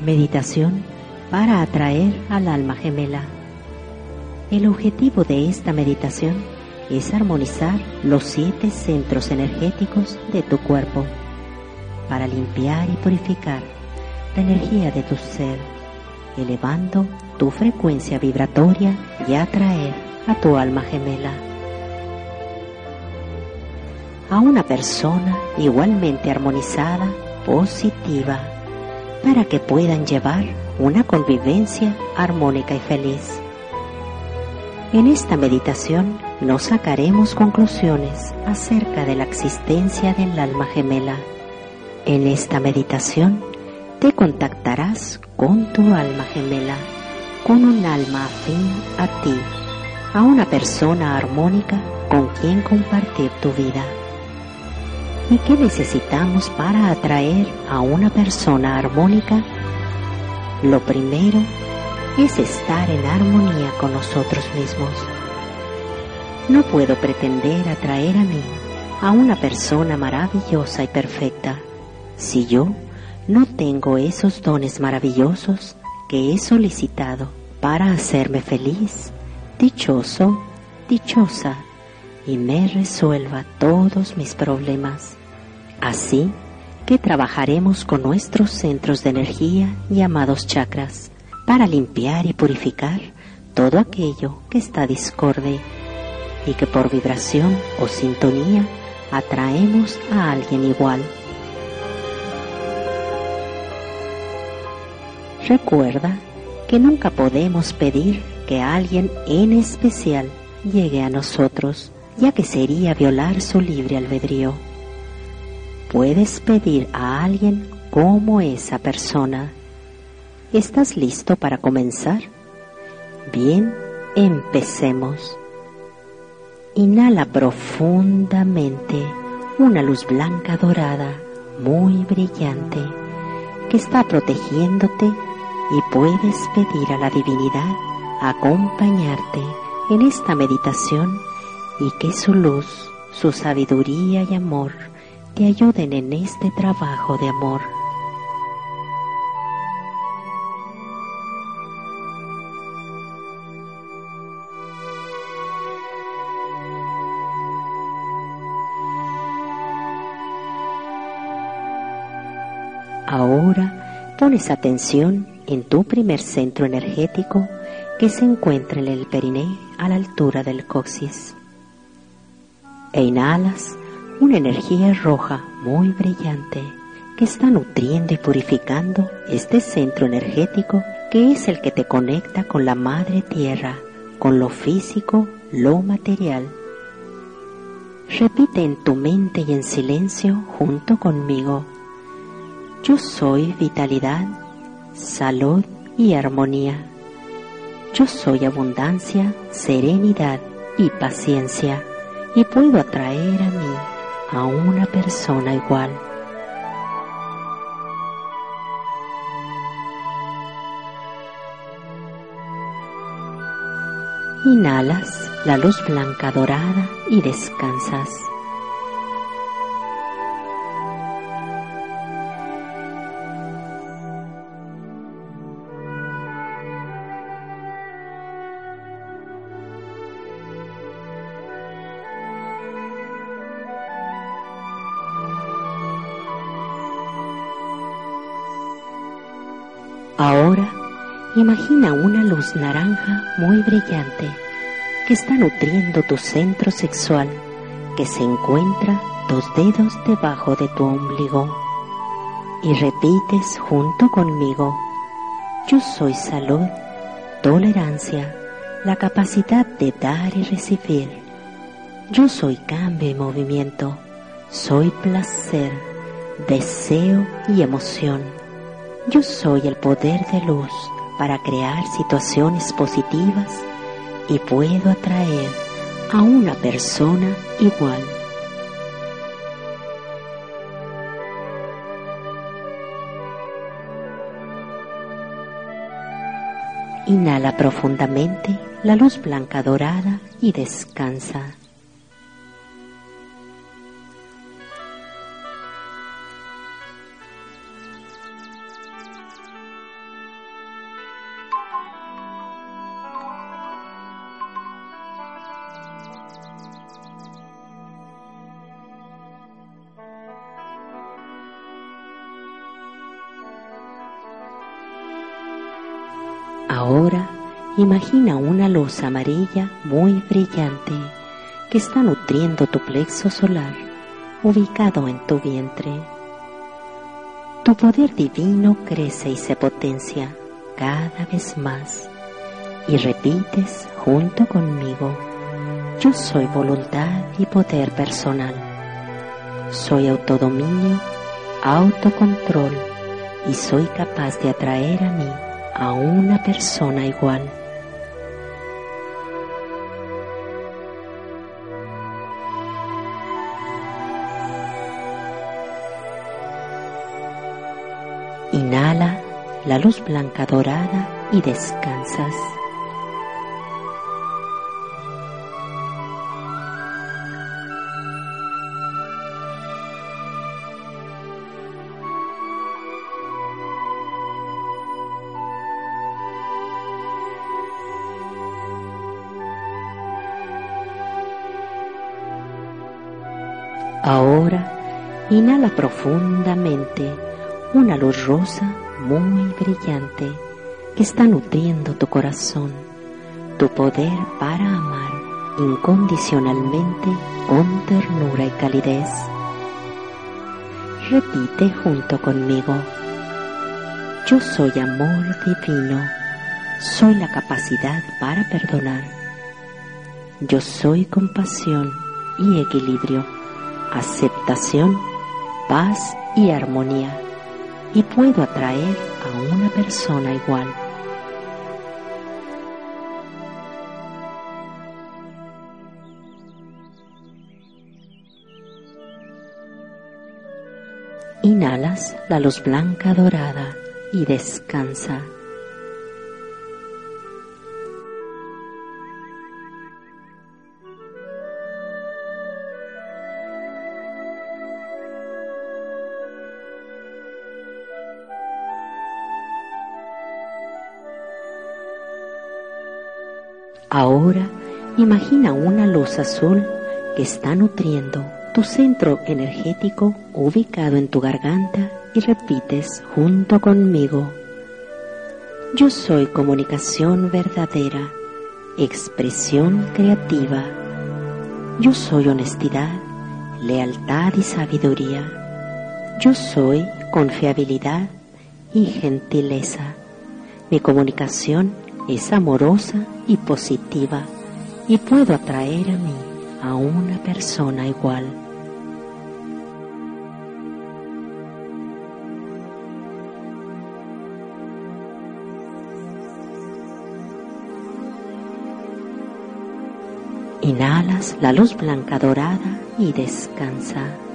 Meditación para atraer al alma gemela. El objetivo de esta meditación es armonizar los siete centros energéticos de tu cuerpo para limpiar y purificar la energía de tu ser, elevando tu frecuencia vibratoria y atraer a tu alma gemela. A una persona igualmente armonizada, positiva, para que puedan llevar una convivencia armónica y feliz. En esta meditación no sacaremos conclusiones acerca de la existencia del alma gemela. En esta meditación te contactarás con tu alma gemela, con un alma afín a ti, a una persona armónica con quien compartir tu vida. ¿Y qué necesitamos para atraer a una persona armónica? Lo primero es estar en armonía con nosotros mismos. No puedo pretender atraer a mí a una persona maravillosa y perfecta si yo no tengo esos dones maravillosos que he solicitado para hacerme feliz, dichoso, dichosa y me resuelva todos mis problemas. Así que trabajaremos con nuestros centros de energía llamados chakras para limpiar y purificar todo aquello que está discorde y que por vibración o sintonía atraemos a alguien igual. Recuerda que nunca podemos pedir que alguien en especial llegue a nosotros, ya que sería violar su libre albedrío. Puedes pedir a alguien como esa persona. ¿Estás listo para comenzar? Bien, empecemos. Inhala profundamente una luz blanca dorada muy brillante que está protegiéndote y puedes pedir a la divinidad acompañarte en esta meditación y que su luz, su sabiduría y amor te ayuden en este trabajo de amor. Ahora pones atención en tu primer centro energético que se encuentra en el periné a la altura del coxis. E inhalas una energía roja muy brillante que está nutriendo y purificando este centro energético que es el que te conecta con la madre tierra, con lo físico, lo material. Repite en tu mente y en silencio junto conmigo yo soy vitalidad, salud y armonía. Yo soy abundancia, serenidad y paciencia y puedo atraer a mí a una persona igual. Inhalas la luz blanca dorada y descansas. Imagina una luz naranja muy brillante que está nutriendo tu centro sexual que se encuentra dos dedos debajo de tu ombligo. Y repites junto conmigo, yo soy salud, tolerancia, la capacidad de dar y recibir. Yo soy cambio y movimiento, soy placer, deseo y emoción yo soy el poder de luz para crear situaciones positivas y puedo atraer a una persona igual. Inhala profundamente la luz blanca dorada y descansa. Imagina una luz amarilla muy brillante que está nutriendo tu plexo solar ubicado en tu vientre. Tu poder divino crece y se potencia cada vez más y repites junto conmigo, yo soy voluntad y poder personal. Soy autodominio, autocontrol y soy capaz de atraer a mí a una persona igual. Inhala la luz blanca dorada y descansas. Ahora inhala profundamente una luz rosa muy brillante que está nutriendo tu corazón, tu poder para amar incondicionalmente con ternura y calidez. Repite junto conmigo, yo soy amor divino, soy la capacidad para perdonar, yo soy compasión y equilibrio aceptación, paz y armonía y puedo atraer a una persona igual. Inhalas la luz blanca dorada y descansa. Ahora imagina una luz azul que está nutriendo tu centro energético ubicado en tu garganta y repites junto conmigo. Yo soy comunicación verdadera, expresión creativa. Yo soy honestidad, lealtad y sabiduría. Yo soy confiabilidad y gentileza. Mi comunicación es amorosa y positiva y puedo atraer a mí a una persona igual. Inhalas la luz blanca dorada y descansa.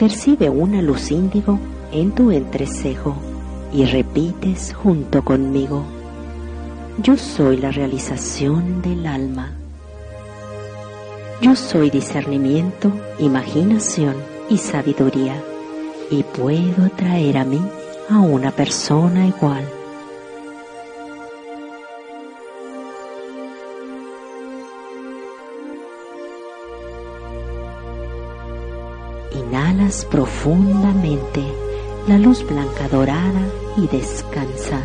Percibe una luz índigo en tu entrecejo y repites junto conmigo, yo soy la realización del alma. Yo soy discernimiento, imaginación y sabiduría y puedo atraer a mí a una persona igual. Inhalas profundamente la luz blanca dorada y descansa.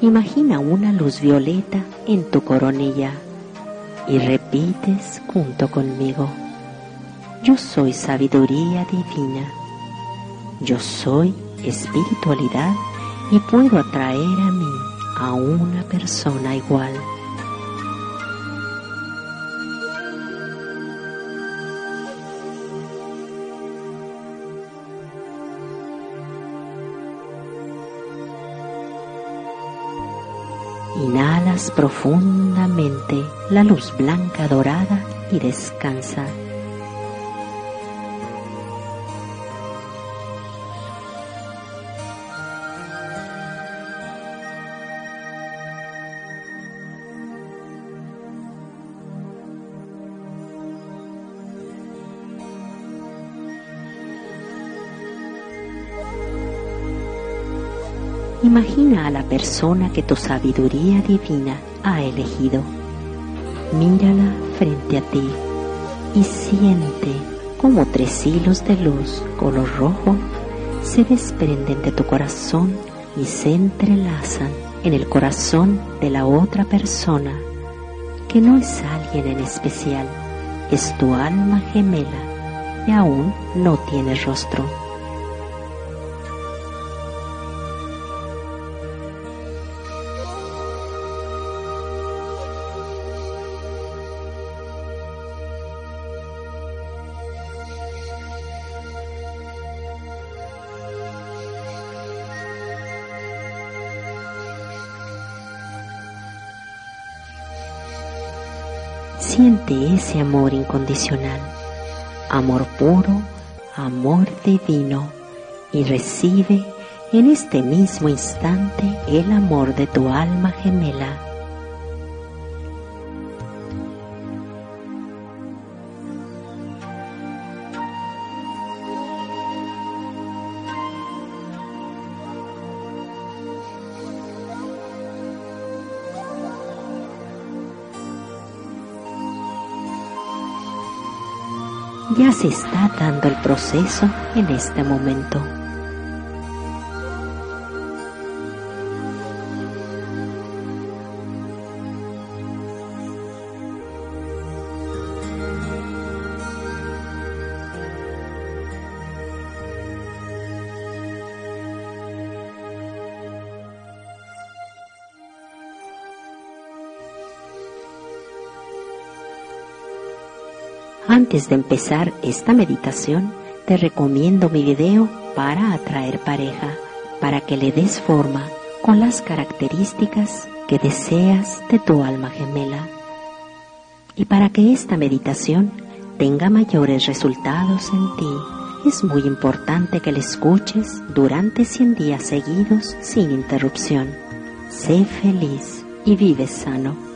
Imagina una luz violeta en tu coronilla y repites junto conmigo, yo soy sabiduría divina, yo soy espiritualidad y puedo atraer a mí a una persona igual. Inhalas profundamente la luz blanca dorada y descansa. Imagina a la persona que tu sabiduría divina ha elegido. Mírala frente a ti y siente como tres hilos de luz color rojo se desprenden de tu corazón y se entrelazan en el corazón de la otra persona, que no es alguien en especial, es tu alma gemela y aún no tiene rostro Siente ese amor incondicional, amor puro, amor divino, y recibe en este mismo instante el amor de tu alma gemela ya se está dando el proceso en este momento. Antes de empezar esta meditación, te recomiendo mi video para atraer pareja, para que le des forma con las características que deseas de tu alma gemela. Y para que esta meditación tenga mayores resultados en ti, es muy importante que la escuches durante 100 días seguidos sin interrupción. Sé feliz y vive sano.